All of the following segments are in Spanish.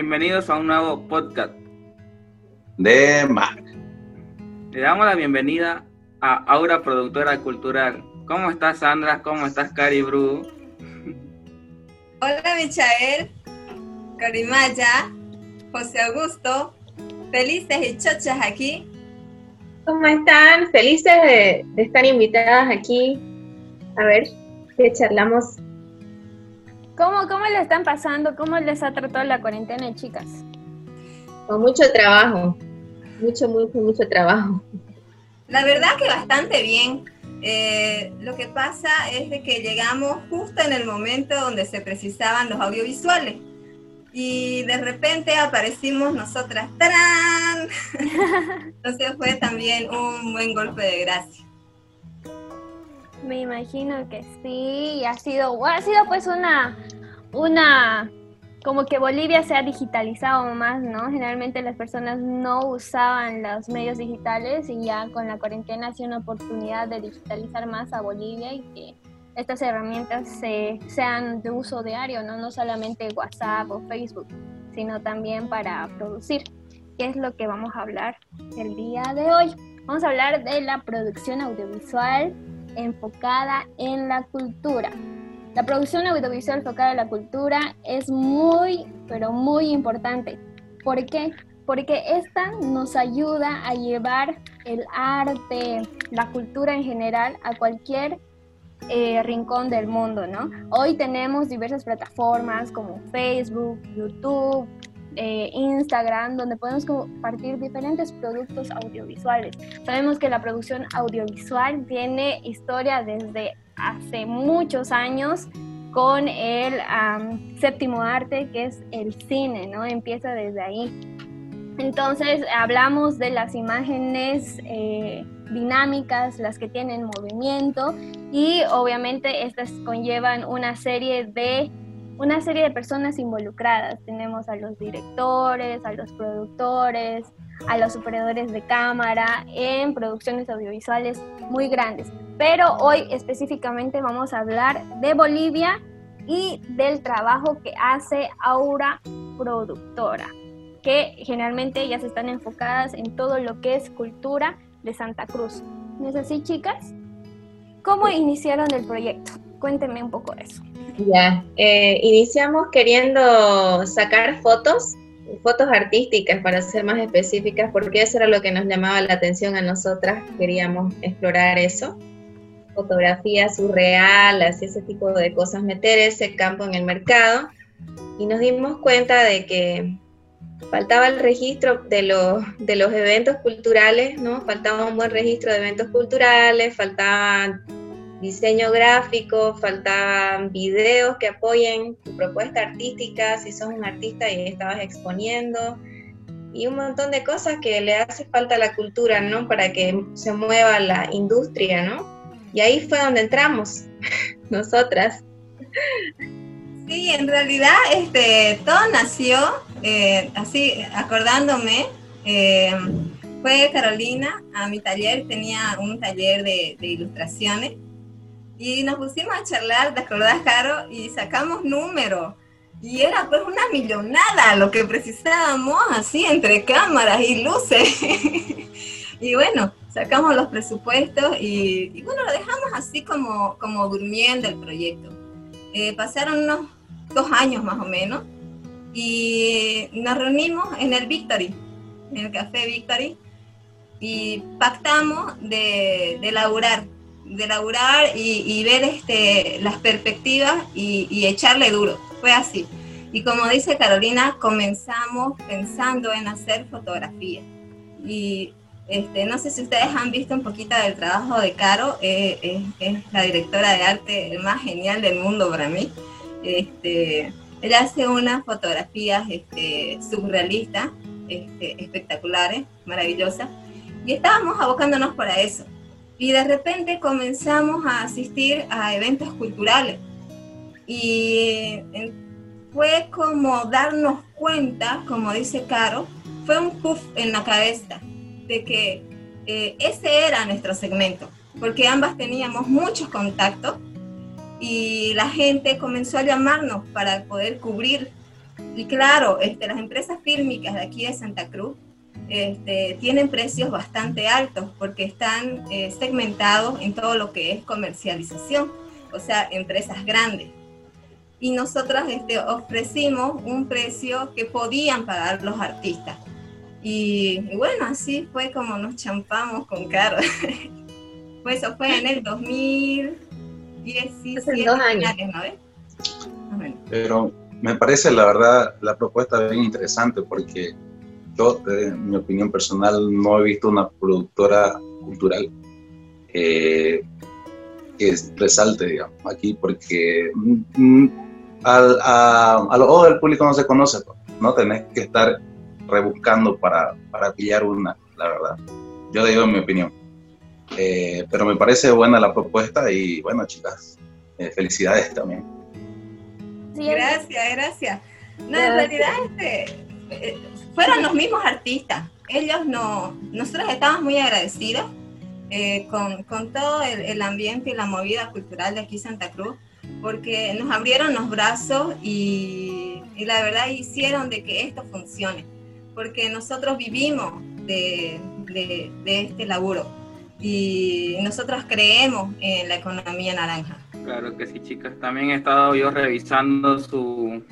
Bienvenidos a un nuevo podcast. de Mac. Le damos la bienvenida a Aura Productora Cultural. ¿Cómo estás, Sandra? ¿Cómo estás, Cari Bru? Hola Michael, Carimaya, José Augusto, felices y chochas aquí. ¿Cómo están? Felices de, de estar invitadas aquí. A ver, ¿qué charlamos? ¿Cómo, ¿Cómo le están pasando? ¿Cómo les ha tratado la cuarentena, chicas? Con mucho trabajo. Mucho, mucho, mucho trabajo. La verdad que bastante bien. Eh, lo que pasa es de que llegamos justo en el momento donde se precisaban los audiovisuales. Y de repente aparecimos nosotras. ¡Tarán! Entonces fue también un buen golpe de gracia. Me imagino que sí, ha sido, ha sido pues una, una, como que Bolivia se ha digitalizado más, ¿no? Generalmente las personas no usaban los medios digitales y ya con la cuarentena ha sido una oportunidad de digitalizar más a Bolivia y que estas herramientas se- sean de uso diario, ¿no? No solamente WhatsApp o Facebook, sino también para producir, que es lo que vamos a hablar el día de hoy. Vamos a hablar de la producción audiovisual enfocada en la cultura. La producción audiovisual enfocada en la cultura es muy, pero muy importante. ¿Por qué? Porque esta nos ayuda a llevar el arte, la cultura en general a cualquier eh, rincón del mundo, ¿no? Hoy tenemos diversas plataformas como Facebook, YouTube, eh, Instagram, donde podemos compartir diferentes productos audiovisuales. Sabemos que la producción audiovisual tiene historia desde hace muchos años con el séptimo arte, que es el cine, ¿no? Empieza desde ahí. Entonces hablamos de las imágenes eh, dinámicas, las que tienen movimiento y obviamente estas conllevan una serie de una serie de personas involucradas. Tenemos a los directores, a los productores, a los operadores de cámara en producciones audiovisuales muy grandes. Pero hoy específicamente vamos a hablar de Bolivia y del trabajo que hace Aura Productora, que generalmente ellas están enfocadas en todo lo que es cultura de Santa Cruz. ¿No es así, chicas? ¿Cómo iniciaron el proyecto? Cuéntenme un poco de eso. Ya, eh, iniciamos queriendo sacar fotos, fotos artísticas para ser más específicas, porque eso era lo que nos llamaba la atención a nosotras, queríamos explorar eso. Fotografía surreal, así ese tipo de cosas, meter ese campo en el mercado. Y nos dimos cuenta de que faltaba el registro de los, de los eventos culturales, ¿no? Faltaba un buen registro de eventos culturales, faltaba diseño gráfico, faltaban videos que apoyen tu propuesta artística, si sos un artista y estabas exponiendo, y un montón de cosas que le hace falta a la cultura, ¿no? Para que se mueva la industria, ¿no? Y ahí fue donde entramos, nosotras. Sí, en realidad este, todo nació eh, así, acordándome. eh, fue Carolina a mi taller, tenía un taller de, de ilustraciones y nos pusimos a charlar, ¿te acordás, Caro? Y sacamos números. Y era pues una millonada lo que precisábamos, así, entre cámaras y luces. y bueno, sacamos los presupuestos y, y bueno, lo dejamos así como, como durmiendo el proyecto. Eh, pasaron unos dos años más o menos y nos reunimos en el Victory, en el Café Victory, y pactamos de, de laburar, de laburar y, y ver este, las perspectivas y, y echarle duro. Fue así. Y como dice Carolina, comenzamos pensando en hacer fotografía. Y este, no sé si ustedes han visto un poquito del trabajo de Caro, eh, es la directora de arte más genial del mundo para mí. Este, ella hace unas fotografías este, surrealistas, este, espectaculares, maravillosas, y estábamos abocándonos para eso. Y de repente comenzamos a asistir a eventos culturales. Y fue como darnos cuenta, como dice Caro, fue un puff en la cabeza de que eh, ese era nuestro segmento, porque ambas teníamos muchos contactos y la gente comenzó a llamarnos para poder cubrir. Y claro, este, las empresas fílmicas de aquí de Santa Cruz este, tienen precios bastante altos porque están eh, segmentados en todo lo que es comercialización, o sea, empresas grandes. Y nosotros este, ofrecimos un precio que podían pagar los artistas. Y, bueno, así fue como nos champamos con Caro. pues eso fue en el 2017. dos años. Pero me parece, la verdad, la propuesta bien interesante porque yo, en mi opinión personal, no he visto una productora cultural que resalte, digamos, aquí, porque mm, mm, al, a, a los ojos del público no se conoce, pues, no tenés que estar rebuscando para, para pillar una, la verdad. Yo digo mi opinión. Eh, pero me parece buena la propuesta y bueno, chicas, eh, felicidades también. gracias, gracias. No, en realidad este, eh, fueron los mismos artistas. Ellos no, nosotros estábamos muy agradecidos con, con, todo el, el, ambiente y la movida cultural de aquí Santa Cruz, porque nos abrieron los brazos y, y la verdad hicieron de que esto funcione porque nosotros vivimos de, este laburo y nosotros creemos en la economía naranja. Claro que sí, chicas. También he estado yo revisando su,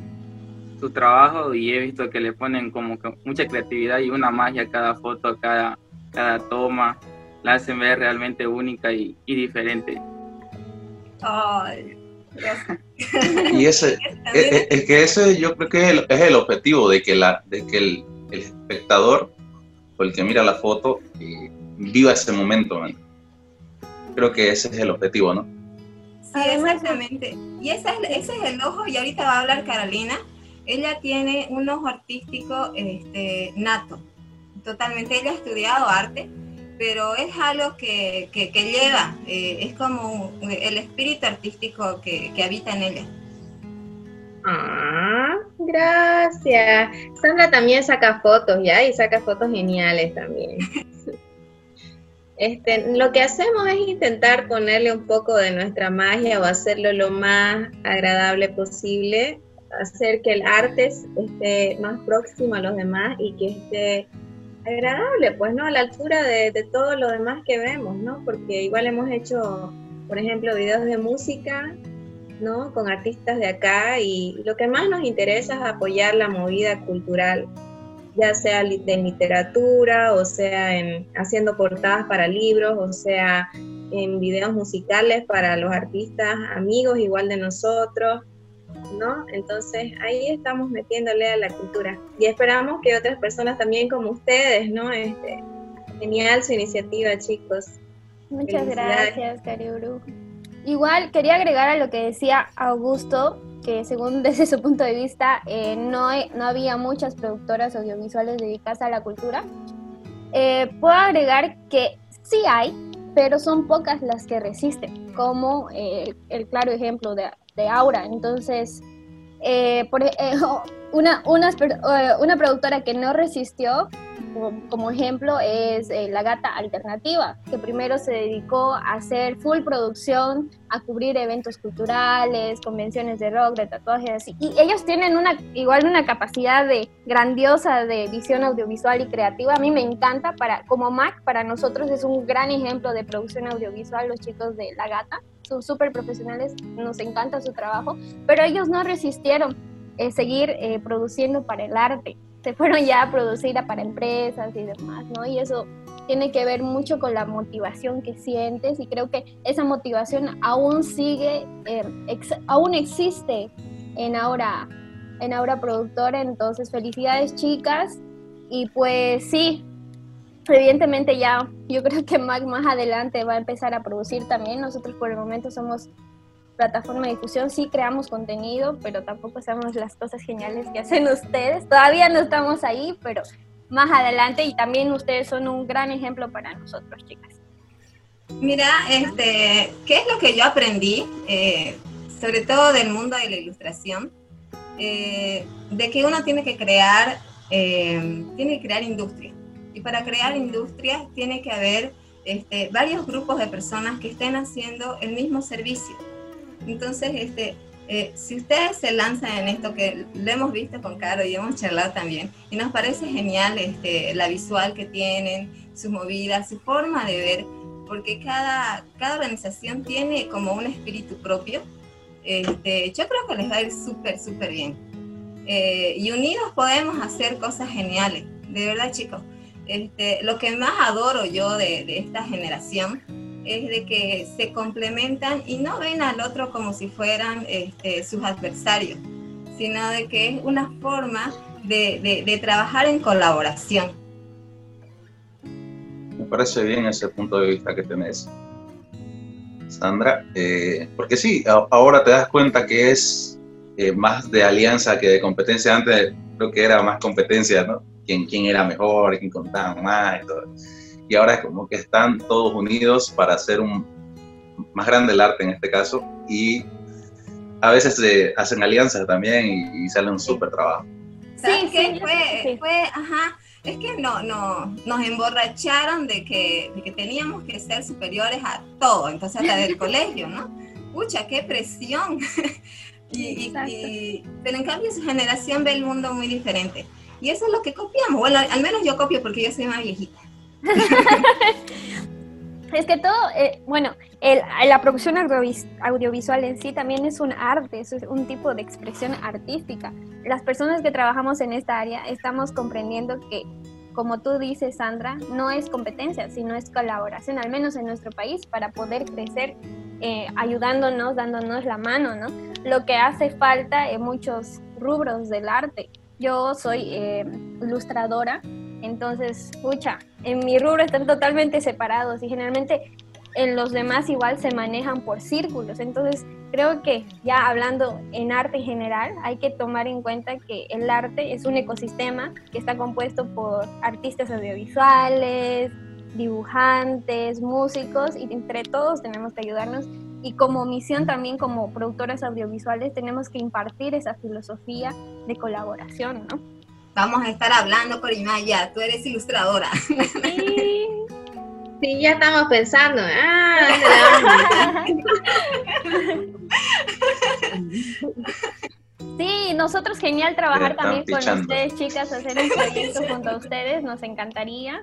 su trabajo y he visto que le ponen como que mucha creatividad y una magia a cada foto, cada, cada toma. La hacen ver realmente única y, diferente. Ay, y ese, es, que ese yo creo que es el, es el objetivo de que, la, de que el, el espectador o el que mira la foto y viva ese momento. Creo que ese es el objetivo, ¿no? Sí, exactamente. Y ese es, ese es el ojo, y ahorita va a hablar Carolina. Ella tiene un ojo artístico este, nato, totalmente. Ella ha estudiado arte, pero es algo que, que, lleva, eh, es como el espíritu artístico que, que habita en ella. Ah, gracias. Sandra también saca fotos, ¿ya? Y saca fotos geniales también. Este, lo que hacemos es intentar ponerle un poco de nuestra magia o hacerlo lo más agradable posible, hacer que el arte esté más próximo a los demás y que esté agradable, pues, ¿no? A la altura de, de todo lo demás que vemos, ¿no? Porque igual hemos hecho, por ejemplo, videos de música ¿no? Con artistas de acá y lo que más nos interesa es apoyar la movida cultural, ya sea de literatura, o sea en, haciendo portadas para libros, o sea en videos musicales para los artistas amigos igual de nosotros, ¿no? Entonces ahí estamos metiéndole a la cultura y esperamos que otras personas también como ustedes, ¿no? Este, genial su iniciativa, chicos. Muchas gracias, Cariuru. Igual quería agregar a lo que decía Augusto, que según desde su punto de vista eh, no, no había muchas productoras audiovisuales dedicadas a la cultura. Eh, puedo agregar que sí hay, pero son pocas las que resisten, como eh, el claro ejemplo de, de Aura. Entonces, por, una, una, una productora que no resistió como, ejemplo es eh, La Gata Alternativa, que primero se dedicó a hacer full producción, a cubrir eventos culturales, convenciones de rock, de tatuajes. Y ellos tienen una, igual una capacidad de grandiosa de visión audiovisual y creativa. A mí me encanta, para, como Mac, para nosotros es un gran ejemplo de producción audiovisual, los chicos de La Gata. Son súper profesionales, nos encanta su trabajo, pero ellos no resistieron eh, seguir eh, produciendo para el arte. Se fueron ya a producir para empresas y demás, ¿no? Y eso tiene que ver mucho con la motivación que sientes y creo que esa motivación aún sigue, eh, aún existe en ahora, en ahora productora, entonces felicidades chicas. Y pues sí, evidentemente ya yo creo que Mac más adelante va a empezar a producir también. Nosotros por el momento somos plataforma de difusión, sí creamos contenido, pero tampoco sabemos las cosas geniales que hacen ustedes. Todavía no estamos ahí, pero más adelante y también ustedes son un gran ejemplo para nosotros, chicas. Mira, este, ¿qué es lo que yo aprendí, eh, sobre todo del mundo de la ilustración? Eh, de que uno tiene que crear, eh, tiene que crear industria. Y para crear industria tiene que haber este, varios grupos de personas que estén haciendo el mismo servicio. Entonces, este, eh, si ustedes se lanzan en esto, que lo hemos visto con Caro y hemos charlado también, y nos parece genial este, la visual que tienen, sus movidas, su forma de ver, porque cada, cada organización tiene como un espíritu propio, este, yo creo que les va a ir súper, súper bien. Eh, y unidos podemos hacer cosas geniales, de verdad chicos. Este, lo que más adoro yo de, esta generación es de que se complementan y no ven al otro como si fueran este, sus adversarios, sino de que es una forma de, trabajar en colaboración. Me parece bien ese punto de vista que tenés, Sandra, eh, porque sí, ahora te das cuenta que es eh, más de alianza que de competencia. Antes creo que era más competencia, ¿no? Quién, quién era mejor, quién contaba más y todo y ahora es como que están todos unidos para hacer un más grande el arte en este caso y a veces se hacen alianzas también y, sale un súper trabajo. Sí, sí, fue, fue, ajá, es que no, no, nos emborracharon de que, de que teníamos que ser superiores a todo, entonces hasta del colegio, ¿no? Pucha, qué presión. y, y, pero en cambio su generación ve el mundo muy diferente. Y eso es lo que copiamos. Bueno, al menos yo copio porque yo soy más viejita. es que todo, eh, bueno, el, la producción audiovisual en sí también es un arte, es un tipo de expresión artística. Las personas que trabajamos en esta área estamos comprendiendo que, como tú dices, Sandra, no es competencia, sino es colaboración, al menos en nuestro país, para poder crecer eh, ayudándonos, dándonos la mano, ¿no? Lo que hace falta en muchos rubros del arte. Yo soy eh, ilustradora entonces, pucha, en mi rubro están totalmente separados y generalmente en los demás igual se manejan por círculos. Entonces, creo que ya hablando en arte en general, hay que tomar en cuenta que el arte es un ecosistema que está compuesto por artistas audiovisuales, dibujantes, músicos, y entre todos tenemos que ayudarnos. Y como misión también como productoras audiovisuales tenemos que impartir esa filosofía de colaboración, ¿no? vamos a estar hablando, Corimaya, tú eres ilustradora. Sí, sí ya estamos pensando. Ah, sí, nosotros genial trabajar también con ustedes, chicas, hacer un proyecto junto a ustedes, nos encantaría.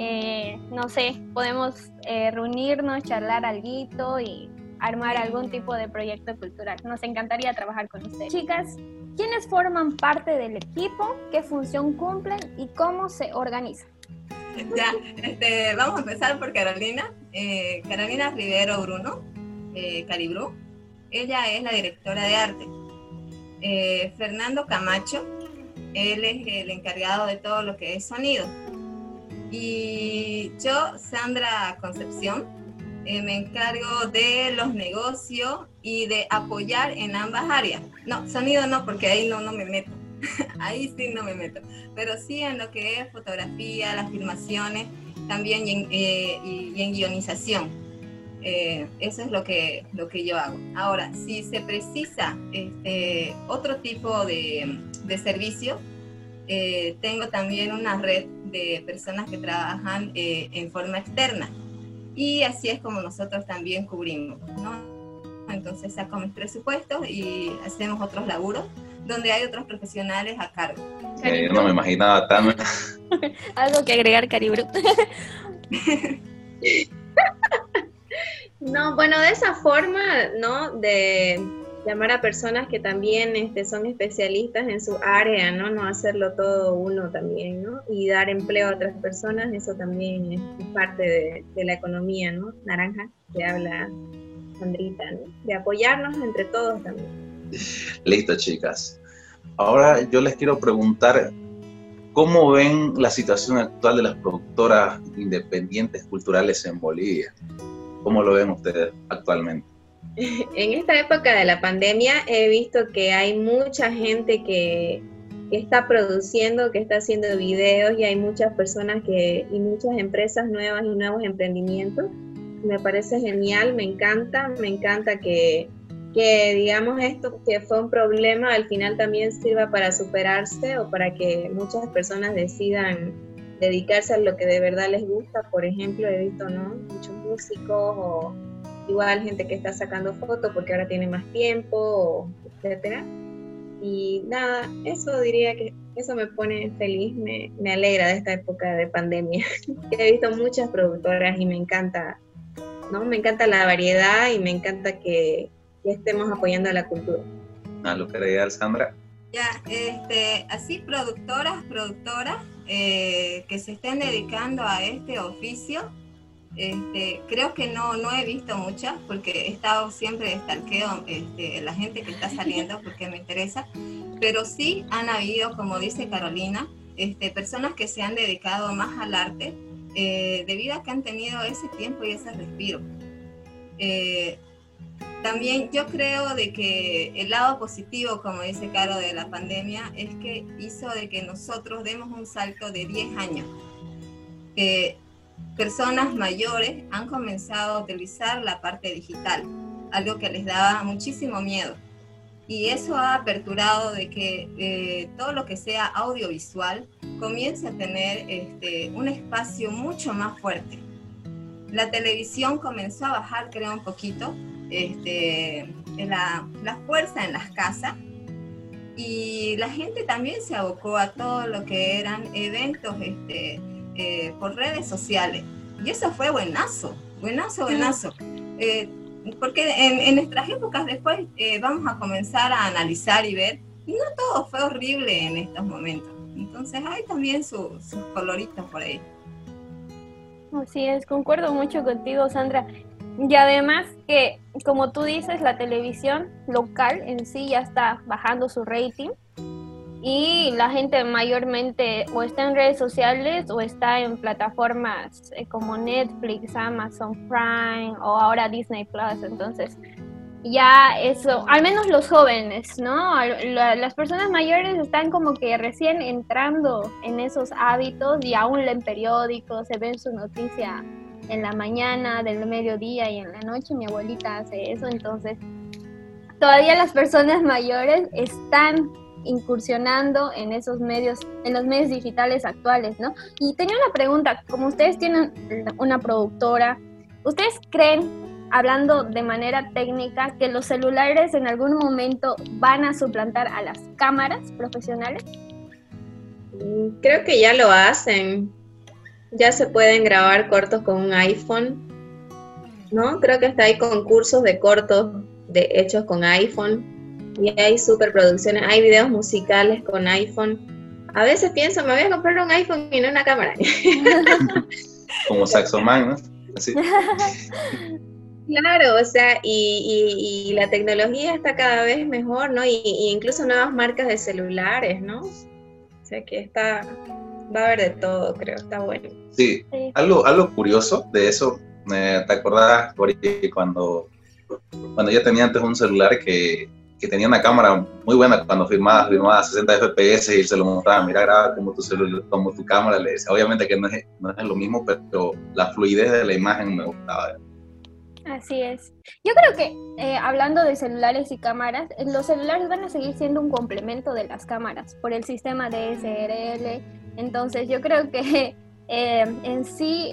Eh, no sé, podemos eh, reunirnos, charlar algo y armar algún tipo de proyecto cultural. Nos encantaría trabajar con ustedes. Chicas, ¿quiénes forman parte del equipo? ¿Qué función cumplen y cómo se organizan? Ya, este, vamos a empezar por Carolina. Eh, Carolina Rivero Bruno, eh, Caribru. Ella es la directora de arte. Eh, Fernando Camacho, él es el encargado de todo lo que es sonido. Y yo, Sandra Concepción, eh, me encargo de los negocios y de apoyar en ambas áreas. No, sonido no, porque ahí no, no me meto. ahí sí no me meto. Pero sí en lo que es fotografía, las filmaciones, también y en, eh, guionización. Eh, eso es lo que, lo que yo hago. Ahora, si se precisa este, otro tipo de, de servicio, tengo también una red de personas que trabajan en forma externa y así es como nosotros también cubrimos, ¿no? Entonces saco mis presupuestos y hacemos otros laburos donde hay otros profesionales a cargo. Eh, yo no me imaginaba tan... Algo que agregar, Caribru. no, bueno, de esa forma, ¿no? De llamar a personas que también este, son especialistas en su área, ¿no? No hacerlo todo uno también, ¿no? Y dar empleo a otras personas, eso también es, parte de, la economía, ¿no? Naranja, que habla Sandrita, ¿no? De apoyarnos entre todos también. Listo, chicas. Ahora yo les quiero preguntar ¿Cómo ven la situación actual de las productoras independientes culturales en Bolivia? ¿Cómo lo ven ustedes actualmente? En esta época de la pandemia he visto que hay mucha gente que, está produciendo, que está haciendo videos y hay muchas personas que, y muchas empresas nuevas y nuevos emprendimientos. Me parece genial, me encanta, me encanta que, que digamos esto que fue un problema al final también sirva para superarse o para que muchas personas decidan dedicarse a lo que de verdad les gusta. Por ejemplo, he visto ¿no? muchos músicos o igual gente que está sacando fotos porque ahora tiene más tiempo, etcétera. Y nada, eso diría que eso me pone feliz, me, me alegra de esta época de pandemia. He visto muchas productoras y me encanta, ¿no? Me encanta la variedad y me encanta que, estemos apoyando a la cultura. A lo que le Sandra. Ya, este, así productoras, productoras eh, que se estén dedicando a este oficio, este, creo que no, no he visto muchas porque he estado siempre estalqueo este, la gente que está saliendo porque me interesa, pero sí han habido, como dice Carolina, este, personas que se han dedicado más al arte eh, debido a que han tenido ese tiempo y ese respiro. Eh, también yo creo de que el lado positivo, como dice Caro, de la pandemia es que hizo de que nosotros demos un salto de 10 años. Eh, personas mayores han comenzado a utilizar la parte digital, algo que les daba muchísimo miedo. Y eso ha aperturado de que eh, todo lo que sea audiovisual comience a tener este, un espacio mucho más fuerte. La televisión comenzó a bajar, creo, un poquito, este, la, fuerza en las casas y la gente también se abocó a todo lo que eran eventos este, eh, por redes sociales. Y eso fue buenazo, buenazo, buenazo. Eh, porque en, nuestras épocas después eh, vamos a comenzar a analizar y ver, no todo fue horrible en estos momentos. Entonces hay también sus coloritos por ahí. Así es, concuerdo mucho contigo, Sandra. Y además que, como tú dices, la televisión local en sí ya está bajando su rating y la gente mayormente o está en redes sociales o está en plataformas eh, como Netflix, Amazon Prime o ahora Disney Plus. Entonces, ya eso, al menos los jóvenes, ¿no? Las personas mayores están como que recién entrando en esos hábitos y aún leen periódicos, se ven su noticia en la mañana, del mediodía y en la noche. Mi abuelita hace eso, entonces todavía las personas mayores están incursionando en esos medios, en los medios digitales actuales, ¿no? Y tenía una pregunta, como ustedes tienen una productora, ¿ustedes creen, hablando de manera técnica, que los celulares en algún momento van a suplantar a las cámaras profesionales? Mm, creo que ya lo hacen. Ya se pueden grabar cortos con un iPhone, ¿no? Creo que hasta hay concursos de cortos de, hechos con iPhone y hay superproducciones, hay videos musicales con iPhone. A veces pienso, me voy a comprar un iPhone y no una cámara. Como Saxoman, ¿no? Claro, o sea, y, la tecnología está cada vez mejor, ¿no? Y, incluso nuevas marcas de celulares, ¿no? O sea que está, va a haber de todo, creo, está bueno. Sí, Algo, algo curioso de eso, ¿te acordás, cuando, cuando yo tenía antes un celular que que tenía una cámara muy buena cuando filmaba, filmaba a 60 FPS y se lo mostraba, mira, graba como tu, celular, como tu cámara, le decía, obviamente que no es, no es lo mismo, pero la fluidez de la imagen me gustaba. Así es. Yo creo que eh, hablando de celulares y cámaras, eh, los celulares van a seguir siendo un complemento de las cámaras por el sistema DSLR. Entonces yo creo que eh, en sí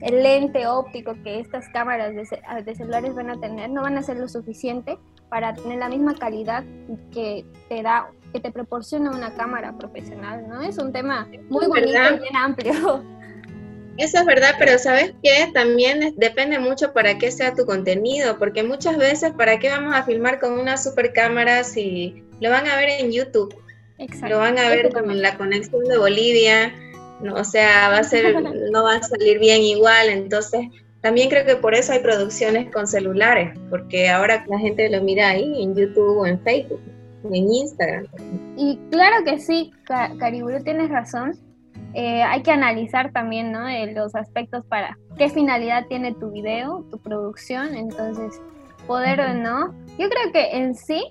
el lente óptico que estas cámaras de, de celulares van a tener no van a ser lo suficiente para tener la misma calidad que te da, que te proporciona una cámara profesional, ¿no? Es un tema muy bonito y bien amplio. Eso es verdad, pero ¿sabes qué? También depende mucho para qué sea tu contenido, porque muchas veces, ¿para qué vamos a filmar con una super cámara si lo van a ver en YouTube? Exacto. Lo van a ver con la conexión de Bolivia, no, o sea, va a ser, no va a salir bien igual, entonces también creo que por eso hay producciones con celulares, porque ahora la gente lo mira ahí en YouTube o en Facebook. en Instagram. Y claro que sí, Cariburu, tienes razón. Eh, hay que analizar también ¿no? Eh, los aspectos para qué finalidad tiene tu video, tu producción, entonces poder, ¿no? Yo creo que en sí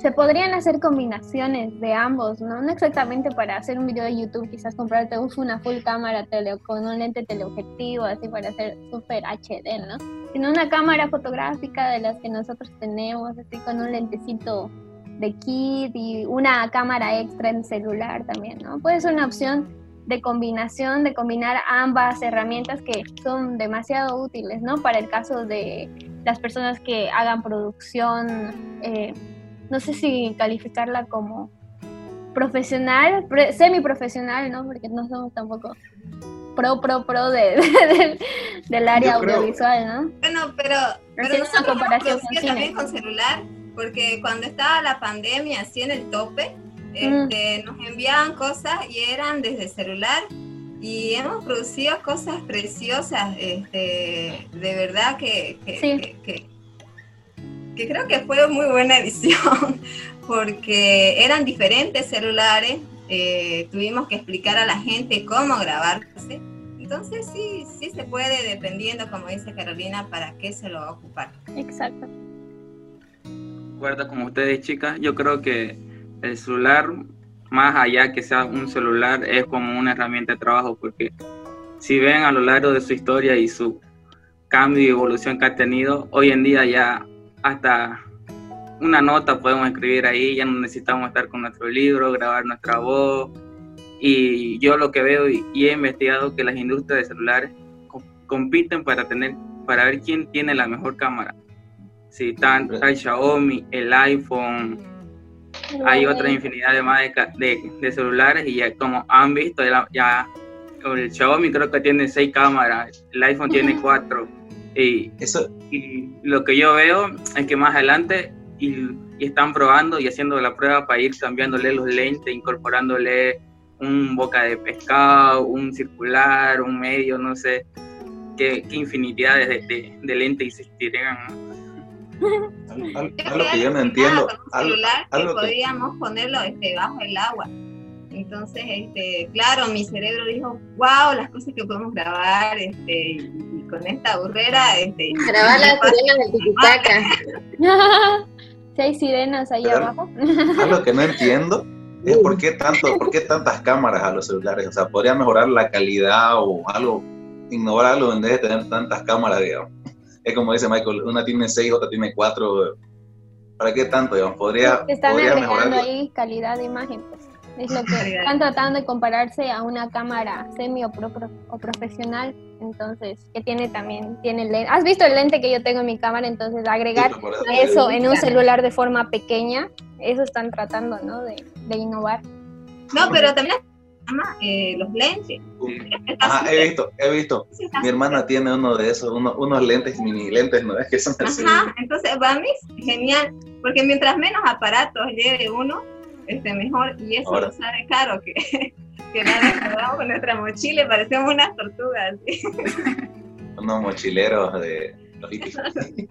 se podrían hacer combinaciones de ambos, ¿no? Exactamente para hacer un video de YouTube, quizás comprarte una full cámara tele, con un lente teleobjetivo, así para hacer super HD, ¿no? Sino una cámara fotográfica de las que nosotros tenemos, así con un lentecito de kit y una cámara extra en celular también, ¿no? Puede ser una opción de combinación, de combinar ambas herramientas que son demasiado útiles, ¿no? Para el caso de las personas que hagan producción eh, no sé si calificarla como profesional, semi-profesional, ¿no? Porque no somos tampoco pro, pro, pro de, del área audiovisual, ¿no? Bueno, pero, pero nosotros comparación con también con celular, porque cuando estaba la pandemia así en el tope, este, nos enviaban cosas y eran desde celular y hemos producido cosas preciosas, este, de verdad que, que que creo que fue muy buena edición, porque eran diferentes celulares, eh, tuvimos que explicar a la gente cómo grabarse. Entonces sí, sí se puede, dependiendo, como dice Carolina, para qué se lo va a ocupar. Exacto. Acuerdo como ustedes, chicas, yo creo que el celular, más allá que sea un celular, es como una herramienta de trabajo, porque si ven a lo largo de su historia y su cambio y evolución que ha tenido, hoy en día ya hasta una nota podemos escribir ahí, ya no necesitamos estar con nuestro libro, grabar nuestra voz. Y yo lo que veo y, he investigado que las industrias de celulares compiten para tener para ver quién tiene la mejor cámara. Si están el Xiaomi, el iPhone, hay otra infinidad de más de, celulares y ya como han visto ya, ya el Xiaomi creo que tiene seis cámaras, el iPhone tiene cuatro y, Eso. y lo que yo veo es que más adelante y, están probando y haciendo la prueba para ir cambiándole los lentes, incorporándole un boca de pescado, un circular, un medio, no sé qué, qué infinidades de, de, lentes existirían. algo que yo no entiendo. Algo, celular que podíamos ponerlo este, bajo el agua. Entonces, este, claro, mi cerebro dijo, wow, las cosas que podemos grabar, este, con esta burrera. Este, Grabar las sirenas de Titicaca. si hay sirenas ahí abajo. Algo que no entiendo es por qué, tanto, por qué tantas cámaras a los celulares. O sea, podría mejorar la calidad o algo, innovar algo en vez de tener tantas cámaras, digamos. Es como dice Michael, una tiene seis, otra tiene cuatro. ¿Para qué tanto, digamos? Podría, Están podría agregando ahí calidad de imagen, pues. Es lo que están tratando de compararse a una cámara semi o, o profesional, entonces, que tiene también, tiene lente. ¿Has visto el lente que yo tengo en mi cámara? Entonces, agregar eso en un celular de forma pequeña, eso están tratando, ¿no? De, de innovar. No, pero también eh, los lentes. Ah, he visto, he visto. Mi hermana tiene uno de esos, unos lentes, mini lentes, ¿no? Es que son Ajá, entonces para mí es genial, porque mientras menos aparatos lleve uno, este, mejor. Y eso Ahora. sale caro, que, que nada, con nuestra mochila y parecemos unas tortugas. Unos mochileros de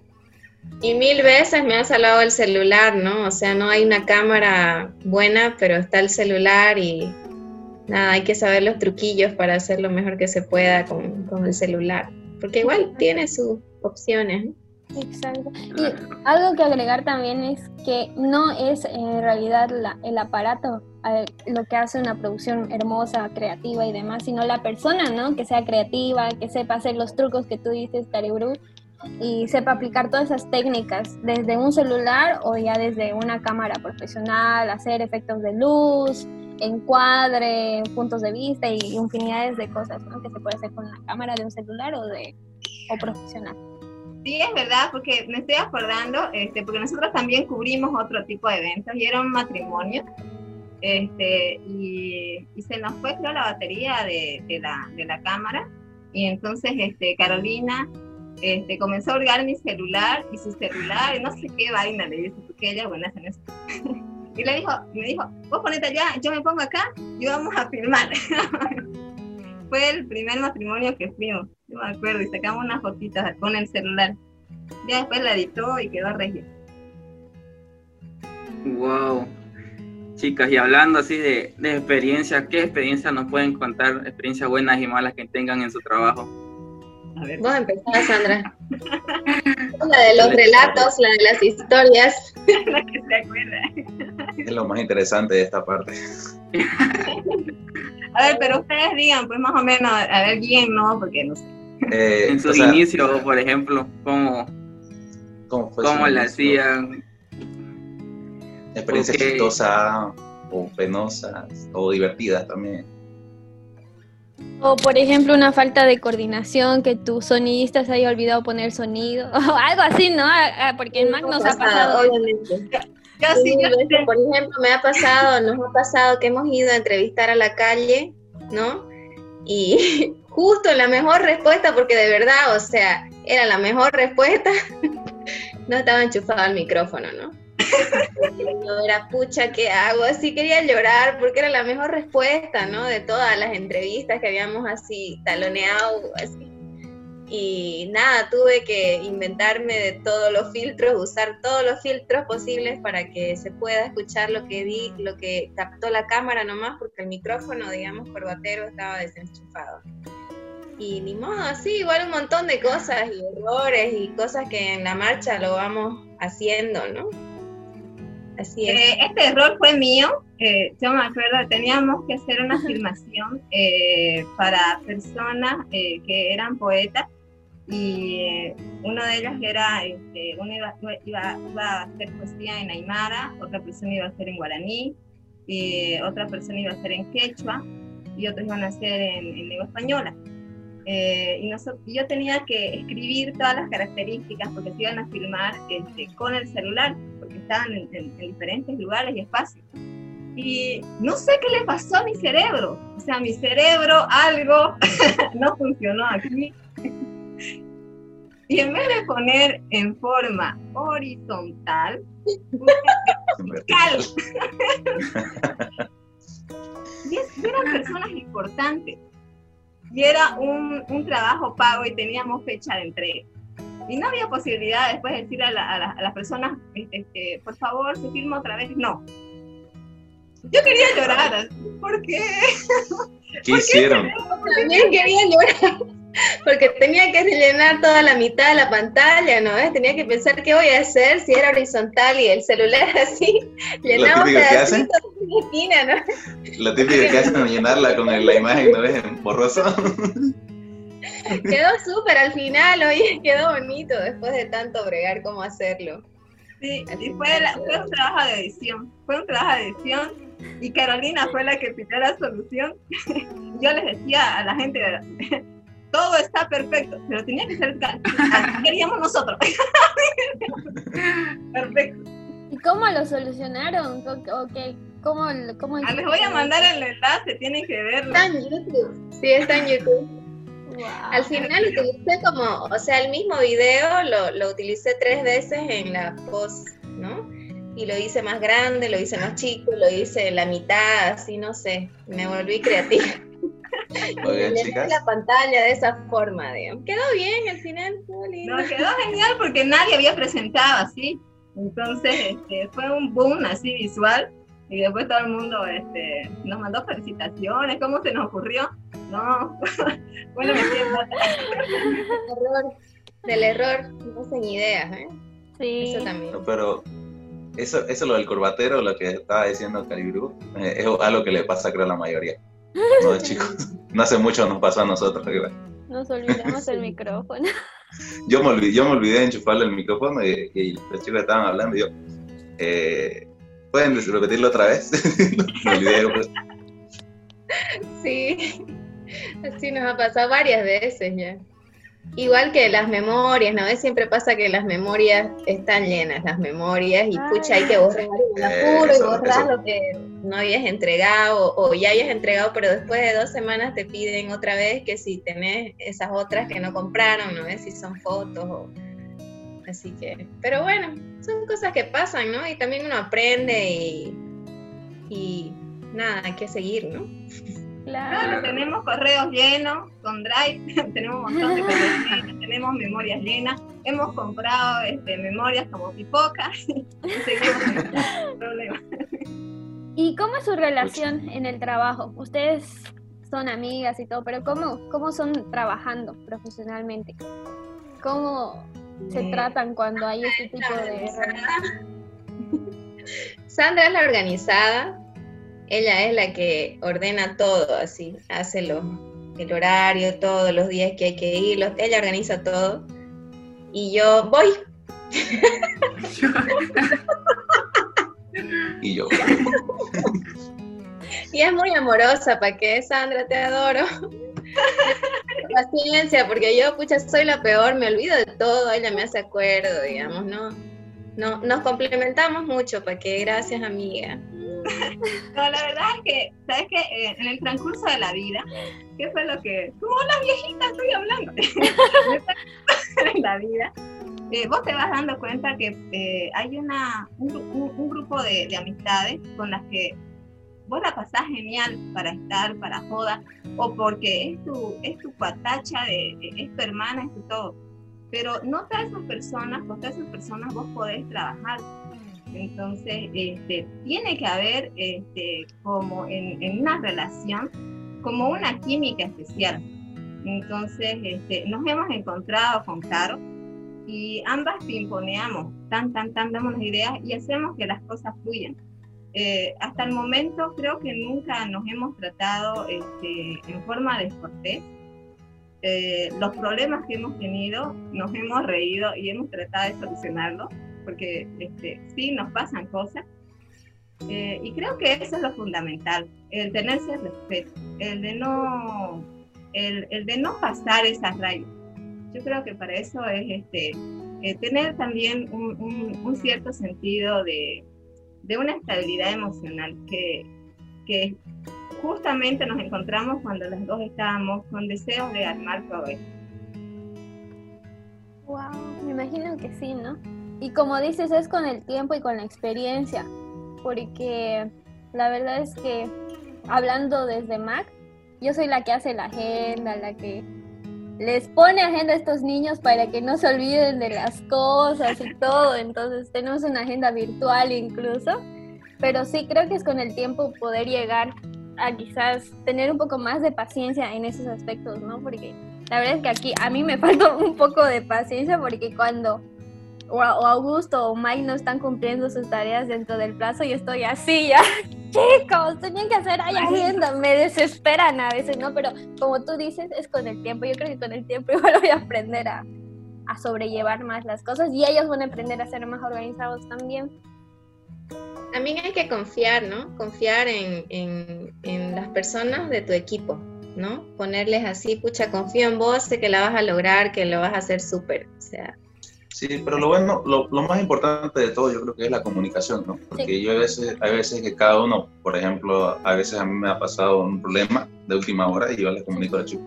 Y mil veces me ha salado el celular, ¿no? O sea, no hay una cámara buena, pero está el celular y nada, hay que saber los truquillos para hacer lo mejor que se pueda con, con el celular. Porque igual tiene sus opciones, ¿no? Exacto. Y algo que agregar también es que no es en realidad el aparato eh, lo que hace una producción hermosa, creativa y demás, sino la persona, ¿no? Que sea creativa, que sepa hacer los trucos que tú dices, Caribru, y sepa aplicar todas esas técnicas desde un celular o ya desde una cámara profesional, hacer efectos de luz, encuadre, puntos de vista y infinidades de cosas ¿no? que se puede hacer con la cámara de un celular o de o profesional. Sí, es verdad, porque me estoy acordando, este, porque nosotros también cubrimos otro tipo de eventos y era un matrimonio. Este, y, se nos fue, creo, la batería de, la, cámara. Y entonces este, Carolina este, comenzó a hurgar mi celular y su celular, y no sé qué vaina le dice, porque ella es buena en eso. y le dijo, me dijo, vos ponete allá, yo me pongo acá y vamos a filmar. fue el primer matrimonio que fuimos, yo me acuerdo, y sacamos unas fotitas con el celular. Ya después la editó y quedó regio. Wow. Chicas, y hablando así de, de experiencias, ¿qué experiencias nos pueden contar? Experiencias buenas y malas que tengan en su trabajo. A ver. Vos empezás, Sandra. la de los relatos, la de las historias. la que se acuerda. Es lo más interesante de esta parte. a ver, pero ustedes digan, pues más o menos, a ver bien, ¿no? Porque no sé. Eh, en su inicio, por ejemplo, ¿cómo, cómo, fue cómo la hacían? Experiencia exitosa o penosa o divertida también. O por ejemplo una falta de coordinación, que tu sonidista se haya olvidado poner sonido, o algo así, ¿no? Ah, ah, porque en Mac nos ha pasado. Obviamente. Yo, sí, por ejemplo, me ha pasado, nos ha pasado que hemos ido a entrevistar a la calle, ¿no? Y justo la mejor respuesta, porque de verdad, o sea, era la mejor respuesta, no estaba enchufado el micrófono, ¿no? no era pucha, ¿qué hago? Así quería llorar porque era la mejor respuesta, ¿no? De todas las entrevistas que habíamos así taloneado, así. Y nada, tuve que inventarme de todos los filtros, usar todos los filtros posibles para que se pueda escuchar lo que di, lo que captó la cámara nomás, porque el micrófono, digamos, corbatero estaba desenchufado. Y ni modo, así, igual un montón de cosas y errores y cosas que en la marcha lo vamos haciendo, ¿no? Eh, este error fue mío. Eh, yo me acuerdo, teníamos que hacer una filmación eh, para personas que eran poetas y uno de ellos era, este, uno iba, a hacer poesía en Aymara, otra persona iba a hacer en guaraní, y otra persona iba a hacer en quechua y otros iban a hacer en, en lengua española. y, yo tenía que escribir todas las características porque se iban a filmar este, con el celular estaban en, diferentes lugares y espacios. Y no sé qué le pasó a mi cerebro. O sea, mi cerebro algo no funcionó aquí. Y en vez de poner en forma horizontal, vertical. y eran personas importantes. Y era un, un trabajo pago y teníamos fecha de entrega. Y no había posibilidad después de decir a, las personas, este, por favor, se firma otra vez. No. Yo quería llorar. ¿Por qué? ¿Qué hicieron? También quería llorar. Porque tenía que rellenar toda la mitad de la pantalla, ¿no? Tenía que pensar qué voy a hacer si era horizontal y el celular así. Llenaba ¿Lo típico que hacen? Esquina, ¿no? Lo típico que hacen es llenarla con la imagen, ¿no ves? Borroso. quedó súper al final, oye, quedó bonito después de tanto bregar cómo hacerlo. Sí, y fue, fue un trabajo de edición, fue un trabajo de edición y Carolina fue la que pidió la solución. Yo les decía a la gente, todo está perfecto, pero tenía que ser así queríamos nosotros. perfecto. ¿Y cómo lo solucionaron? ¿O qué? ¿Cómo, cómo ah, les voy a mandar el enlace, tienen que verlo. Está en YouTube. Sí, está en YouTube. Al final utilicé como, o sea, el mismo video lo, lo utilicé tres veces en la post, ¿no? Y lo hice más grande, lo hice más chico, lo hice en la mitad, así no sé, me volví creativa. la pantalla de esa forma, digamos. Quedó bien al final. No, quedó genial porque nadie había presentado así. Entonces este, fue un boom así visual y después todo el mundo este, nos mandó felicitaciones, ¿cómo se nos ocurrió? No, bueno, me error, del error, no hacen ideas, ¿eh? Sí. Eso también. pero eso, eso lo del curvatero, lo que estaba diciendo Calibru, eh, es algo que le pasa creo a la mayoría. No, chicos, no hace mucho nos pasó a nosotros. Nos olvidamos el micrófono. Yo me olvidé, yo me olvidé de enchufarle el micrófono y, los chicos estaban hablando y yo, eh, ¿pueden repetirlo otra vez? me olvidé. Pues. Sí. Así nos ha pasado varias veces ya. Igual que las memorias, ¿no? Siempre pasa que las memorias están llenas, las memorias, y pucha, hay que borrar un apuro y borrar lo que no habías entregado o ya hayas entregado, pero después de dos semanas te piden otra vez que si tenés esas otras que no compraron, ¿no? Si son fotos o... Así que, pero bueno, son cosas que pasan, ¿no? Y también uno aprende y, y nada, hay que seguir, ¿no? Claro, tenemos correos llenos con Drive, tenemos un montón de correos llenos, tenemos memorias llenas, hemos comprado este, memorias como pipocas y seguimos sin problema. ¿Y cómo es su relación en el trabajo? Ustedes son amigas y todo, pero ¿cómo, cómo son trabajando profesionalmente? ¿Cómo se Eh, tratan cuando hay este tipo de Sandra es la organizada, ella es la que ordena todo, así, hace lo- el horario, todos los días que hay que ir, los- ella organiza todo. Y yo voy, Y yo, y es muy amorosa, ¿para qué, Sandra? Te adoro. Paciencia, porque yo, pucha, soy la peor, me olvido de todo, ella me hace acuerdo, digamos, ¿no? No, nos complementamos mucho, ¿para qué? Gracias, amiga. No, la verdad es que, ¿sabes qué? Eh, en el transcurso de la vida, ¿qué fue lo que... Como las viejitas estoy hablando. en la vida, eh, vos te vas dando cuenta que eh, hay una, un, gru- un- un grupo de, de amistades con las que vos la pasás genial para estar, para joda, o porque es tu, es tu patacha, de- es tu hermana, es tu todo. Pero no todas esas personas, con todas esas personas vos podés trabajar. Entonces, este, tiene que haber este, como en, en una relación, como una química especial. Entonces, este, nos hemos encontrado con Caro y ambas pimponeamos, tan, tan, tan, damos las ideas y hacemos que las cosas fluyan. Eh, hasta el momento creo que nunca nos hemos tratado este, en forma descortés. Eh, los problemas que hemos tenido nos hemos reído y hemos tratado de solucionarlos porque este, sí nos pasan cosas. Eh, y creo que eso es lo fundamental, el tenerse respeto, el de no, el, de no pasar esas rayas. Yo creo que para eso es este, eh, tener también un cierto sentido de, de una estabilidad emocional que, que justamente nos encontramos cuando las dos estábamos con deseos de armar esto. Wow, me imagino que sí, ¿no? Y como dices, es con el tiempo y con la experiencia, porque la verdad es que hablando desde Mac, yo soy la que hace la agenda, la que les pone agenda a estos niños para que no se olviden de las cosas y todo, entonces tenemos una agenda virtual incluso, pero sí creo que es con el tiempo poder llegar a quizás tener un poco más de paciencia en esos aspectos, ¿no? Porque la verdad es que aquí a mí me falta un poco de paciencia porque cuando o, Augusto o Mike no están cumpliendo sus tareas dentro del plazo, yo estoy así ya. Chicos, tenían que hacer ahí agenda, me desesperan a veces, ¿no? Pero como tú dices, es con el tiempo. Yo creo que con el tiempo igual voy a aprender a, a sobrellevar más las cosas y ellos van a aprender a ser más organizados también. También hay que confiar, ¿no? Confiar en, en- en las personas de tu equipo, ¿no? Ponerles así, pucha, confío en vos, sé que la vas a lograr, que lo vas a hacer súper. O sea, Sí, pero lo bueno, lo, lo más importante de todo yo creo que es la comunicación, ¿no? Porque Sí. yo a veces, hay veces que cada uno, por ejemplo, a veces a mí me ha pasado un problema de última hora y yo les comunico a los chicos,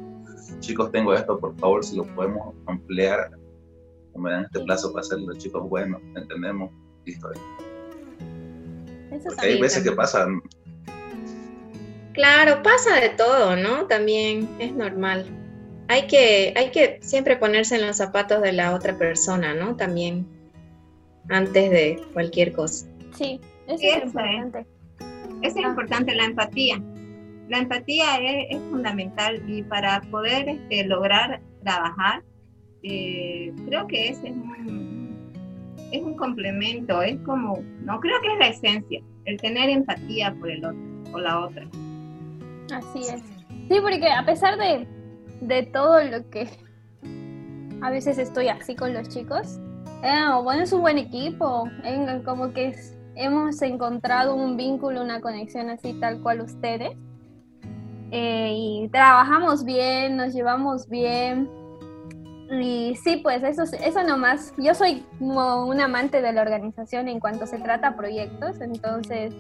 chicos, tengo esto, por favor, si lo podemos ampliar, o me dan este plazo para hacerlo, chicos, bueno, entendemos, listo. Eso Porque hay veces que pasan, claro, pasa de todo, ¿no? También es normal. Hay que, hay que siempre ponerse en los zapatos de la otra persona, ¿no? También, antes de cualquier cosa. Sí, eso Eso es es. importante. Eso es Ah. importante, la empatía. La empatía es, es fundamental y para poder este, lograr trabajar, eh, creo que ese es un, es un complemento, es como, no creo que es la esencia, el tener empatía por el otro o la otra. Así es. Sí, porque a pesar de, de todo lo que a veces estoy así con los chicos, eh, bueno, es un buen equipo, eh, como que hemos encontrado un vínculo, una conexión así tal cual ustedes. Eh, y trabajamos bien, nos llevamos bien. Y sí, pues eso, es- eso nomás. Yo soy como un amante de la organización en cuanto se trata a proyectos, entonces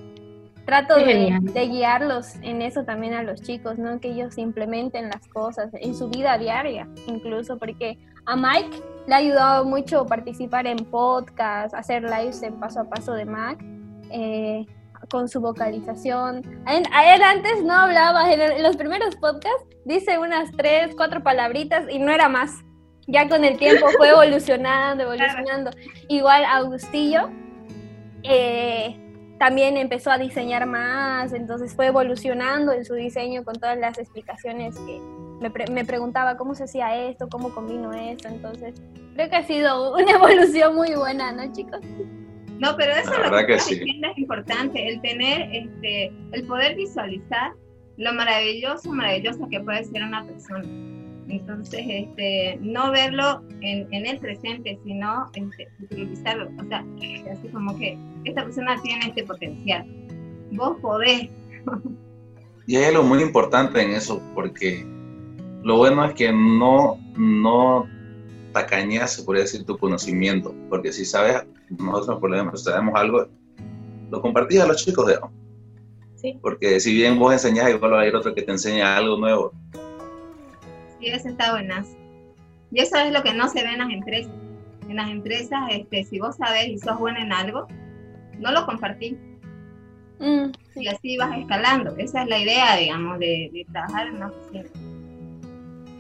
trato de guiarlos en eso también a los chicos, ¿no? Que ellos implementen las cosas en su vida diaria, incluso porque a Mike le ha ayudado mucho participar en podcasts, hacer lives en paso a paso de Mac. Eh, con su vocalización. A él, antes no hablaba, en, los primeros podcasts dice unas tres, cuatro palabritas y no era más. Ya con el tiempo fue evolucionando, evolucionando. Igual Augustillo eh, también empezó a diseñar más, entonces fue evolucionando en su diseño con todas las explicaciones que me, me preguntaba cómo se hacía esto, cómo combino esto, entonces creo que ha sido una evolución muy buena, ¿no chicos? No, pero eso es lo que, es importante, el tener, este, el poder visualizar lo maravilloso, maravilloso que puede ser una persona. Entonces, este, no verlo en, en el presente, sino este, utilizarlo. O sea, así como que esta persona tiene este potencial. Vos podés. Y hay algo muy importante en eso, porque lo bueno es que no, no tacañas, se podría decir, tu conocimiento, porque si sabes, nosotros por ejemplo, sabemos algo, lo compartís a los chicos, de Sí. Porque si bien vos enseñás, igual va a haber otro que te enseña algo nuevo. Sí, eso está. Y eso es lo que no se ve en las empresas. En las empresas, este, si vos sabés y sos bueno en algo, no lo compartís. Mm, Y así vas escalando. Esa es la idea, digamos, de, de trabajar en una oficina.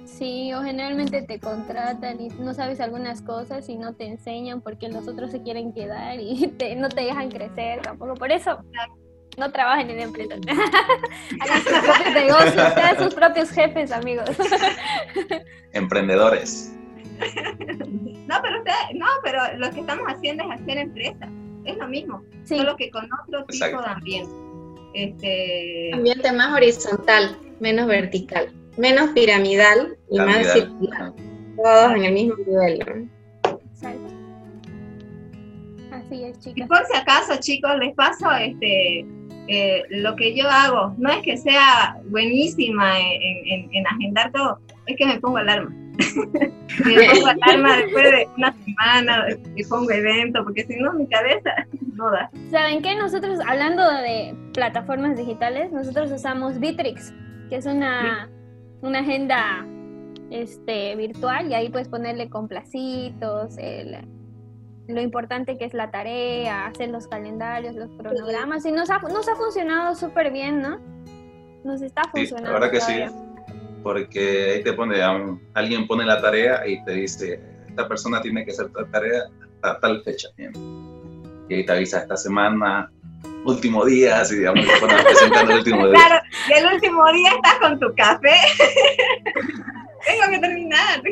Sí, o generalmente te contratan y no sabes algunas cosas y no te enseñan porque los otros se quieren quedar y no te dejan crecer tampoco. Por eso no trabajen en empresas. Hagan sus propios negocios, sean sus propios jefes, amigos. Emprendedores. No, pero usted, no, pero lo que estamos haciendo es hacer empresa. Es lo mismo, solo que con otro tipo de ambiente. Este... Ambiente más horizontal, menos vertical menos piramidal y más circular. Todos en el mismo nivel. Exacto. Así es, chicos. Y por si acaso, chicos, les paso este eh, lo que yo hago. No es que sea buenísima en, en, agendar todo, es que me pongo alarma. me pongo alarma después de una semana, me pongo evento, porque si no, mi cabeza no da. ¿Saben qué? Nosotros, hablando de plataformas digitales, nosotros usamos Bitrix, que es una una agenda este, virtual y ahí puedes ponerle con placitos, lo importante que es la tarea, hacer los calendarios, los cronogramas y nos ha, nos ha funcionado súper bien, ¿no? Nos está funcionando. Sí, la verdad que sí, porque ahí te pone, alguien pone la tarea y te dice, esta persona tiene que hacer tal tarea a tal fecha. Y ahí te avisa esta semana, último día, así digamos, cuando presentando el último día. Claro, y el último día estás con tu café. Tengo que terminar.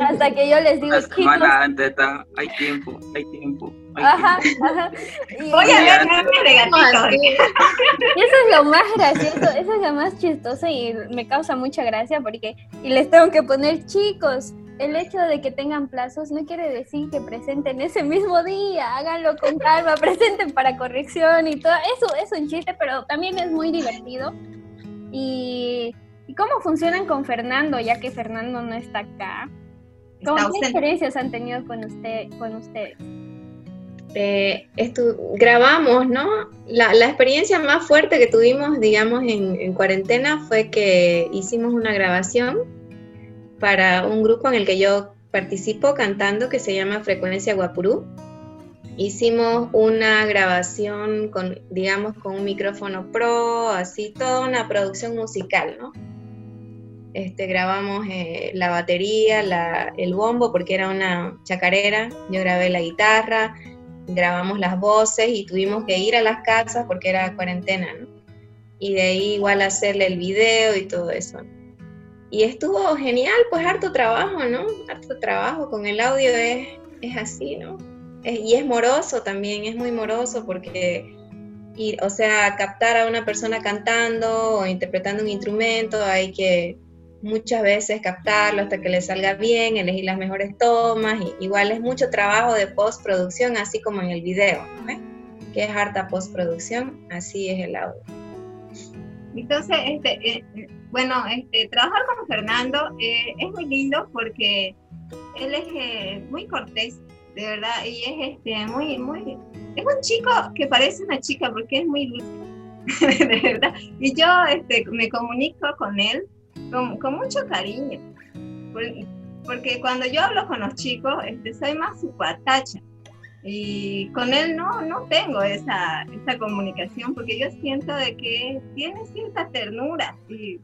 Hasta que yo les digo, Una semana antes está, hay tiempo, hay tiempo. Hay ajá, tiempo. ajá. Voy a ver de. Eso es lo más gracioso, eso es lo más chistoso y me causa mucha gracia porque, y les tengo que poner chicos, el hecho de que tengan plazos no quiere decir que presenten ese mismo día, háganlo con calma, presenten para corrección y todo. Eso es un chiste, pero también es muy divertido. Y, cómo funcionan con Fernando, ya que Fernando no está acá? ¿Cómo, ¿Qué experiencias han tenido con, usted, con ustedes? Eh, grabamos, ¿no? La, experiencia más fuerte que tuvimos, digamos, en, en cuarentena fue que hicimos una grabación para un grupo en el que yo participo cantando que se llama Frecuencia Guapurú. Hicimos una grabación con, digamos, con un micrófono pro, así, toda una producción musical, ¿no? Este, grabamos eh, la batería, el bombo, porque era una chacarera, yo grabé la guitarra, grabamos las voces y tuvimos que ir a las casas porque era cuarentena, ¿no? Y de ahí igual hacerle el video y todo eso. Y estuvo genial, pues harto trabajo, ¿no? Harto trabajo, con el audio es, es así, ¿no? y es moroso también, es muy moroso porque, o sea, captar a una persona cantando o interpretando un instrumento, hay que muchas veces captarlo hasta que le salga bien, elegir las mejores tomas, igual es mucho trabajo de postproducción, así como en el video, ¿no? Que es harta postproducción, así es el audio. Entonces, este, eh, bueno, este, trabajar con Fernando eh, es muy lindo porque él es eh, muy cortés, de verdad, y es este, muy, muy, es un chico que parece una chica porque es muy dulce, de verdad. Y yo este, me comunico con él con, mucho cariño, porque cuando yo hablo con los chicos, este, soy más su patacha. Y con él no, no tengo esa, esa comunicación porque yo siento de que tiene cierta ternura y,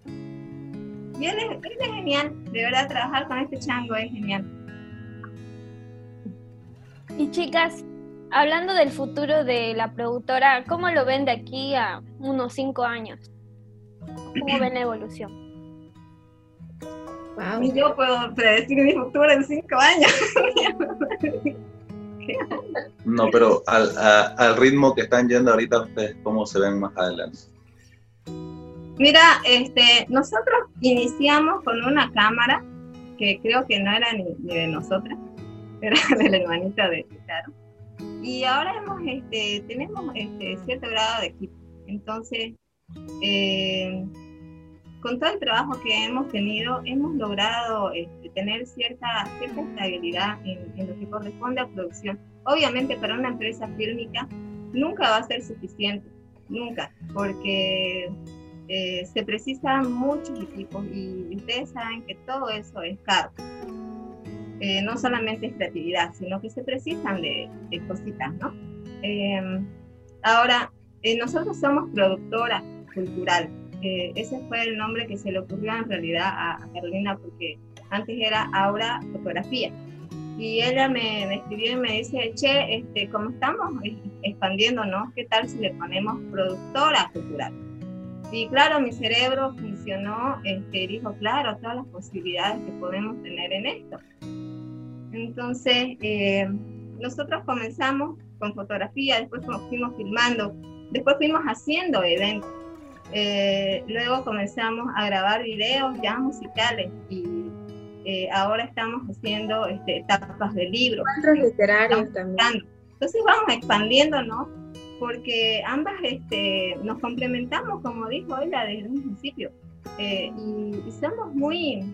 y él, es, él es genial, de verdad trabajar con este chango es genial. Y chicas, hablando del futuro de la productora, ¿cómo lo ven de aquí a unos cinco años? ¿Cómo ven la evolución? Wow. Y yo puedo predecir mi futuro en cinco años. no, pero al, a, al, ritmo que están yendo ahorita, ¿ustedes cómo se ven más adelante? Mira, este, nosotros iniciamos con una cámara que creo que no era ni, ni de nosotras, era de la hermanita de Claro. Y ahora hemos, este, tenemos este, cierto grado de equipo. Entonces, eh, con todo el trabajo que hemos tenido, hemos logrado este, tener cierta, cierta estabilidad en, en, lo que corresponde a producción. Obviamente para una empresa fílmica nunca va a ser suficiente, nunca, porque eh, se precisan muchos equipos y ustedes saben que todo eso es caro. Eh, no solamente es creatividad, sino que se precisan de, de cositas, ¿no? Eh, ahora, eh, nosotros somos productora cultural. Ese fue el nombre que se le ocurrió en realidad a, Carolina porque antes era Aura Fotografía. Y ella me, escribió y me dice, che, este, como estamos expandiéndonos, ¿qué tal si le ponemos productora cultural? Y claro, mi cerebro funcionó, este, dijo, claro, todas las posibilidades que podemos tener en esto. Entonces, eh, nosotros comenzamos con fotografía, después fuimos filmando, después fuimos haciendo eventos. Eh, luego comenzamos a grabar videos ya musicales y eh, ahora estamos haciendo este, etapas de libros. literarios también. Entonces vamos expandiéndonos porque ambas este, nos complementamos, como dijo ella desde un principio, y, y somos muy,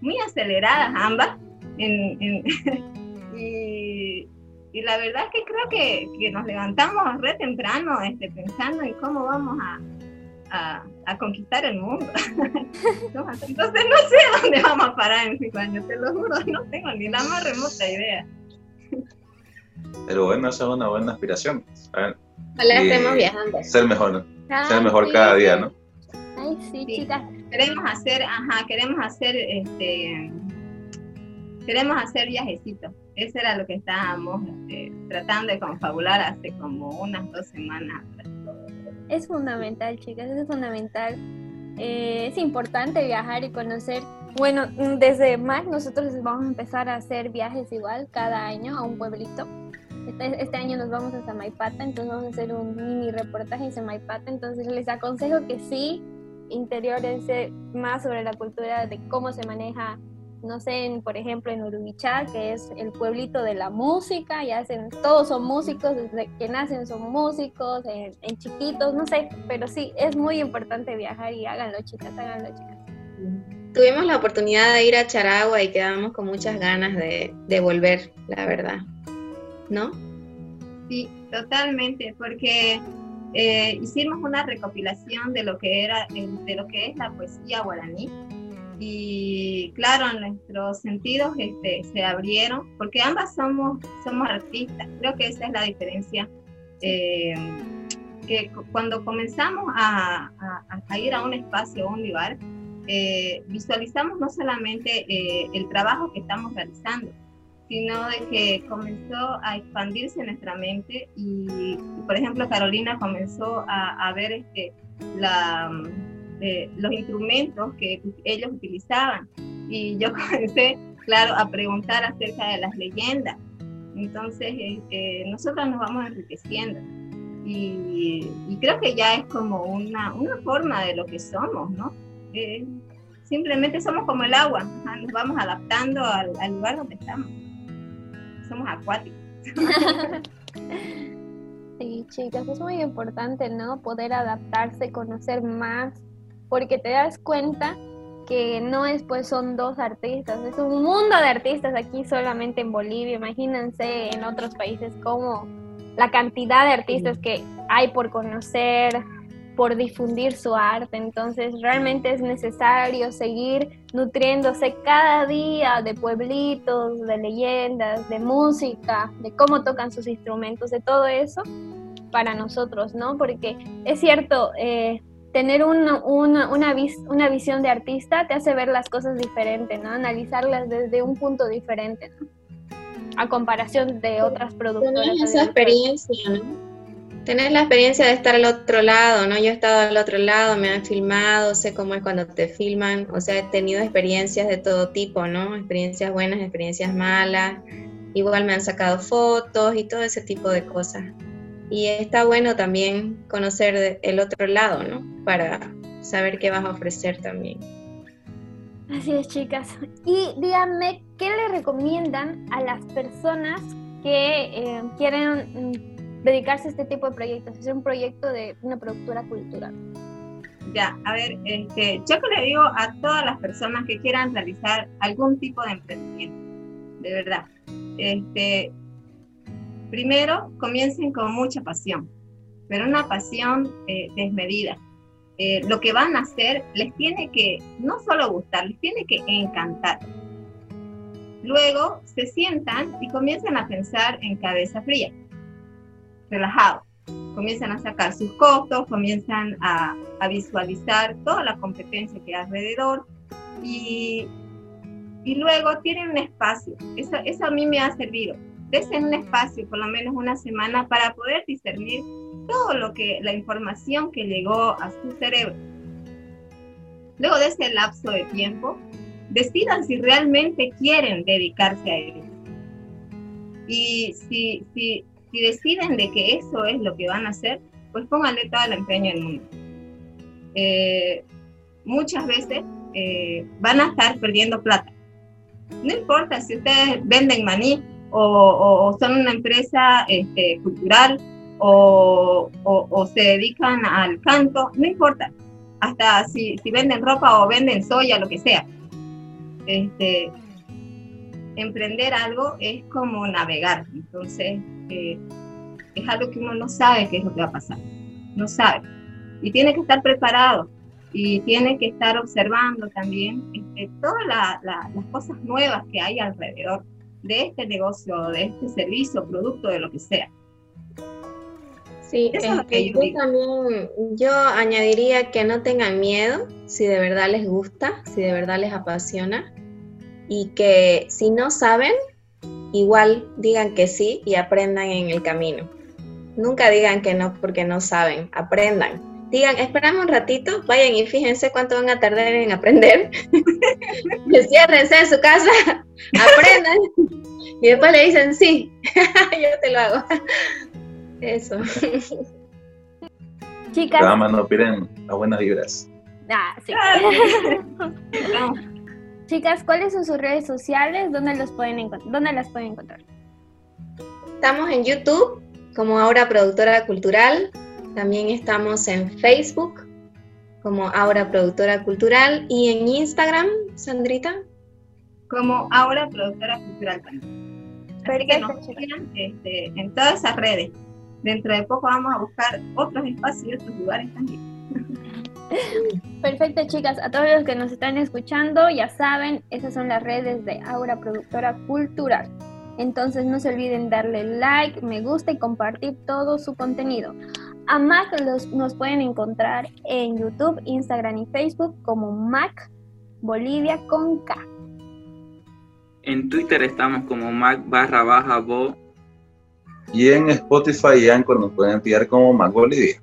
muy aceleradas ambas en, en y, y, la verdad es que creo que, que, nos levantamos re temprano este, pensando en cómo vamos a, a, a conquistar el mundo. Entonces no sé dónde vamos a parar en cinco años, te lo juro, no tengo ni la más remota idea. Pero bueno, esa es una buena aspiración. Ojalá estemos viajando. Ser mejor, ah, ser mejor sí, cada día, ¿no? Ay, sí, sí, chicas. Queremos hacer, ajá, queremos hacer este queremos hacer viajecitos. Eso era lo que estábamos este, tratando de confabular hace como unas dos semanas. Es fundamental, chicas, es fundamental. Eh, es importante viajar y conocer. Bueno, desde más nosotros vamos a empezar a hacer viajes igual cada año a un pueblito. Este, este año nos vamos a Samaipata, entonces vamos a hacer un mini reportaje en Samaipata. Entonces les aconsejo que sí interiorense más sobre la cultura de cómo se maneja no sé, en, por ejemplo en Urubichá, que es el pueblito de la música, y hacen, todos son músicos, desde que nacen son músicos, en, en, chiquitos, no sé, pero sí, es muy importante viajar y háganlo chicas, háganlo chicas. Tuvimos la oportunidad de ir a Charagua y quedamos con muchas ganas de, de volver, la verdad, ¿no? Sí, totalmente, porque eh, hicimos una recopilación de lo que era, de lo que es la poesía guaraní y claro, nuestros sentidos este, se abrieron, porque ambas somos, somos artistas, creo que esa es la diferencia, eh, que cuando comenzamos a, a, a, ir a un espacio, a un lugar, eh, visualizamos no solamente eh, el trabajo que estamos realizando, sino de que comenzó a expandirse nuestra mente y, por ejemplo, Carolina comenzó a, a ver este, la los instrumentos que ellos utilizaban. Y yo comencé, claro, a preguntar acerca de las leyendas. Entonces, eh, eh, nosotros nos vamos enriqueciendo. Y, y, creo que ya es como una, una forma de lo que somos, ¿no? Eh, simplemente somos como el agua, nos vamos adaptando al, al lugar donde estamos. Somos acuáticos. Sí, chicas, es muy importante, ¿no? Poder adaptarse, conocer más porque te das cuenta que no es pues son dos artistas, es un mundo de artistas aquí solamente en Bolivia, imagínense en otros países como la cantidad de artistas que hay por conocer, por difundir su arte. Entonces realmente es necesario seguir nutriéndose cada día de pueblitos, de leyendas, de música, de cómo tocan sus instrumentos, de todo eso para nosotros, ¿no? Porque es cierto, eh, tener una, una, una, visión de artista te hace ver las cosas diferentes, ¿no? Analizarlas desde un punto diferente, ¿no? A comparación de otras productoras. Tener esa experiencia, ¿no? Tener la experiencia de estar al otro lado, ¿no? Yo he estado al otro lado, me han filmado, sé cómo es cuando te filman, o sea, he tenido experiencias de todo tipo, ¿no? Experiencias buenas, experiencias malas, igual me han sacado fotos y todo ese tipo de cosas. Y está bueno también conocer el otro lado, ¿no? Para saber qué vas a ofrecer también. Así es, chicas. Y díganme, ¿qué le recomiendan a las personas que eh, quieren mm, dedicarse a este tipo de proyectos, hacer un proyecto de una productora cultural? Ya, a ver, este, yo que le digo a todas las personas que quieran realizar algún tipo de emprendimiento, de verdad, este, Primero, comiencen con mucha pasión, pero una pasión eh, desmedida. Eh, lo que van a hacer les tiene que no solo gustar, les tiene que encantar. Luego se sientan y comienzan a pensar en cabeza fría, relajado. Comienzan a sacar sus costos, comienzan a, visualizar toda la competencia que hay alrededor y, y luego tienen un espacio. Eso, eso a mí me ha servido en un espacio, por lo menos una semana, para poder discernir todo lo que, la información que llegó a su cerebro. Luego de ese lapso de tiempo, decidan si realmente quieren dedicarse a ello. Y si, si, si deciden de que eso es lo que van a hacer, pues pónganle todo el empeño del mundo. Eh, muchas veces eh, van a estar perdiendo plata. No importa si ustedes venden maní o, son una empresa este, cultural o, se dedican al canto, no importa, hasta si, venden ropa o venden soya, lo que sea. Este, emprender algo es como navegar, entonces eh, es algo que uno no sabe qué es lo que va a pasar, no sabe. Y tiene que estar preparado y tiene que estar observando también este, todas las cosas nuevas que hay alrededor de este negocio, de este servicio, producto, de lo que sea. Sí, este, yo, también yo añadiría que no tengan miedo si de verdad les gusta, si de verdad les apasiona y que si no saben, igual digan que sí y aprendan en el camino. Nunca digan que no porque no saben, aprendan. Digan, esperamos un ratito, vayan y fíjense cuánto van a tardar en aprender. Ciérrense en su casa, aprendan y después le dicen, sí, yo te lo hago. Eso. Chicas. Cada mano piden a buenas vibras. Ah, sí. Chicas, ¿cuáles son sus redes sociales? ¿Dónde, los pueden ¿Dónde las pueden encontrar? Estamos en YouTube como Aura Productora Cultural. También estamos en Facebook como Aura Productora Cultural y en Instagram, Sandrita como ahora productora cultural también. Así que nos sigan este, en todas esas redes. Dentro de poco vamos a buscar otros espacios y otros lugares también. Perfecto, chicas. A todos los que nos están escuchando, ya saben, esas son las redes de Aura Productora Cultural. Entonces no se olviden darle like, me gusta y compartir todo su contenido. A Mac los, nos pueden encontrar en YouTube, Instagram y Facebook como Mac Bolivia con K. En Twitter estamos como Mac barra baja Bo. Y en Spotify y Anchor nos pueden enviar como Mac Bolivia.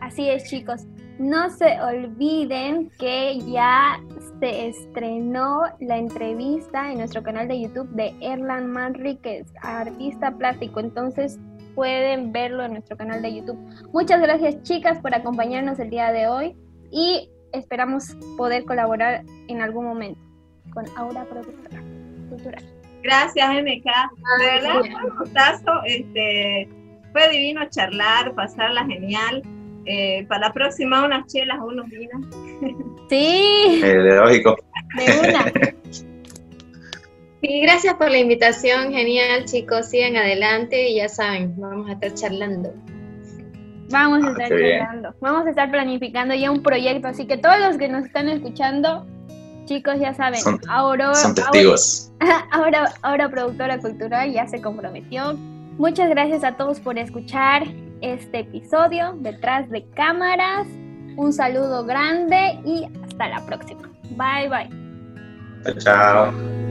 Así es, chicos. No se olviden que ya se estrenó la entrevista en nuestro canal de YouTube de Erlan Manríquez, artista plástico. Entonces pueden verlo en nuestro canal de YouTube. Muchas gracias, chicas, por acompañarnos el día de hoy y esperamos poder colaborar en algún momento con Aura Productora Cultural. Gracias, MK. De verdad, fue un gustazo. Este, fue divino charlar, pasarla genial. Eh, para la próxima, unas chelas o unos vinos. Sí. Eh, lógico. De una. Sí, gracias por la invitación. Genial, chicos. Sigan adelante y ya saben, vamos a estar charlando. Vamos a Ah, estar bien. charlando. Vamos a estar planificando ya un proyecto. Así que todos los que nos están escuchando, chicos, ya saben, Son- testigos. ahora, ahora productora cultural ya se comprometió. Muchas gracias a todos por escuchar este episodio detrás de cámaras. Un saludo grande y hasta la próxima. Bye bye. Chao. chao.